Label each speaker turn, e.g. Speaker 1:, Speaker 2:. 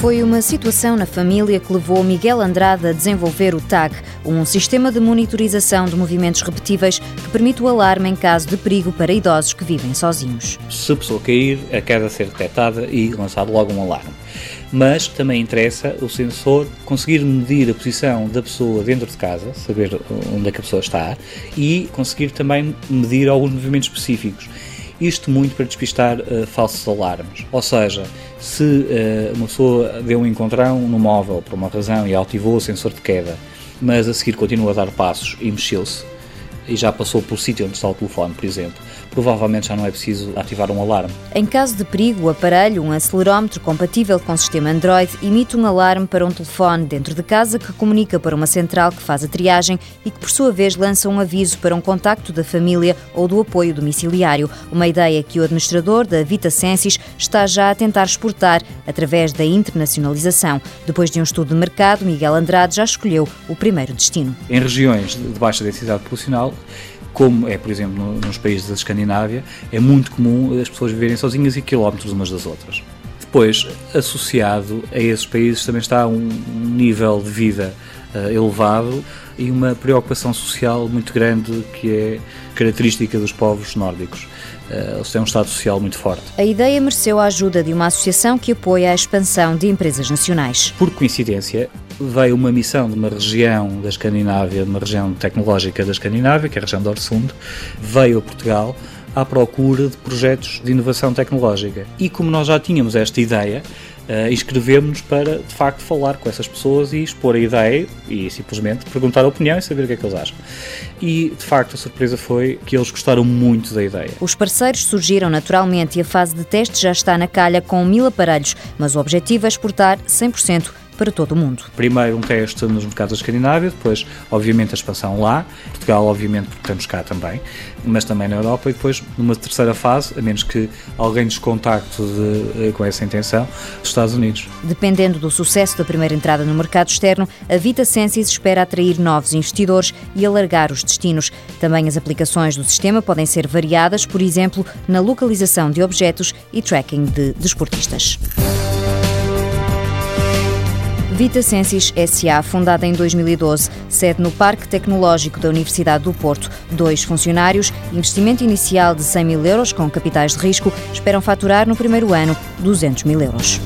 Speaker 1: Foi uma situação na família que levou Miguel Andrade a desenvolver o TAG, um sistema de monitorização de movimentos repetíveis que permite o alarme em caso de perigo para idosos que vivem sozinhos.
Speaker 2: Se a pessoa cair, a queda ser detectada e lançado logo um alarme. Mas também interessa o sensor conseguir medir a posição da pessoa dentro de casa, saber onde é que a pessoa está e conseguir também medir alguns movimentos específicos. Isto muito para despistar uh, falsos alarmes. Ou seja, se uh, uma pessoa deu um encontrão no móvel por uma razão e ativou o sensor de queda, mas a seguir continua a dar passos e mexeu-se, e já passou pelo sítio onde está o telefone, por exemplo, provavelmente já não é preciso ativar um alarme.
Speaker 1: Em caso de perigo, o aparelho, um acelerómetro compatível com o sistema Android, emite um alarme para um telefone dentro de casa que comunica para uma central que faz a triagem e que, por sua vez, lança um aviso para um contacto da família ou do apoio domiciliário. Uma ideia que o administrador da Vita Sensis está já a tentar exportar através da internacionalização. Depois de um estudo de mercado, Miguel Andrade já escolheu o primeiro destino.
Speaker 2: Em regiões de baixa densidade populacional, como é, por exemplo, nos países da Escandinávia, é muito comum as pessoas viverem sozinhas e quilómetros umas das outras. Depois, associado a esses países, também está um nível de vida elevado e uma preocupação social muito grande que é característica dos povos nórdicos. Uh, eles têm um Estado social muito forte.
Speaker 1: A ideia mereceu a ajuda de uma associação que apoia a expansão de empresas nacionais.
Speaker 2: Por coincidência, veio uma missão de uma região da Escandinávia, de uma região tecnológica da Escandinávia, que é a região de Orsund, veio a Portugal à procura de projetos de inovação tecnológica. E como nós já tínhamos esta ideia, uh, inscrevemos-nos para, de facto, falar com essas pessoas e expor a ideia e simplesmente perguntar a opinião e saber o que é que eles acham. E, de facto, a surpresa foi que eles gostaram muito da ideia.
Speaker 1: Os parceiros surgiram naturalmente e a fase de teste já está na calha com mil aparelhos, mas o objetivo é exportar 100% para todo o mundo.
Speaker 2: Primeiro um teste nos mercados da Escandinávia, depois, obviamente, a expansão lá, Portugal, obviamente, porque estamos cá também, mas também na Europa, e depois, numa terceira fase, a menos que alguém nos contacte de, eh, com essa intenção, dos Estados Unidos.
Speaker 1: Dependendo do sucesso da primeira entrada no mercado externo, a Vita Sensis espera atrair novos investidores e alargar os destinos. Também as aplicações do sistema podem ser variadas, por exemplo, na localização de objetos e tracking de desportistas. Vita Sensis SA, fundada em 2012, sede no Parque Tecnológico da Universidade do Porto. Dois funcionários, investimento inicial de 100 mil euros com capitais de risco, esperam faturar no primeiro ano 200 mil euros.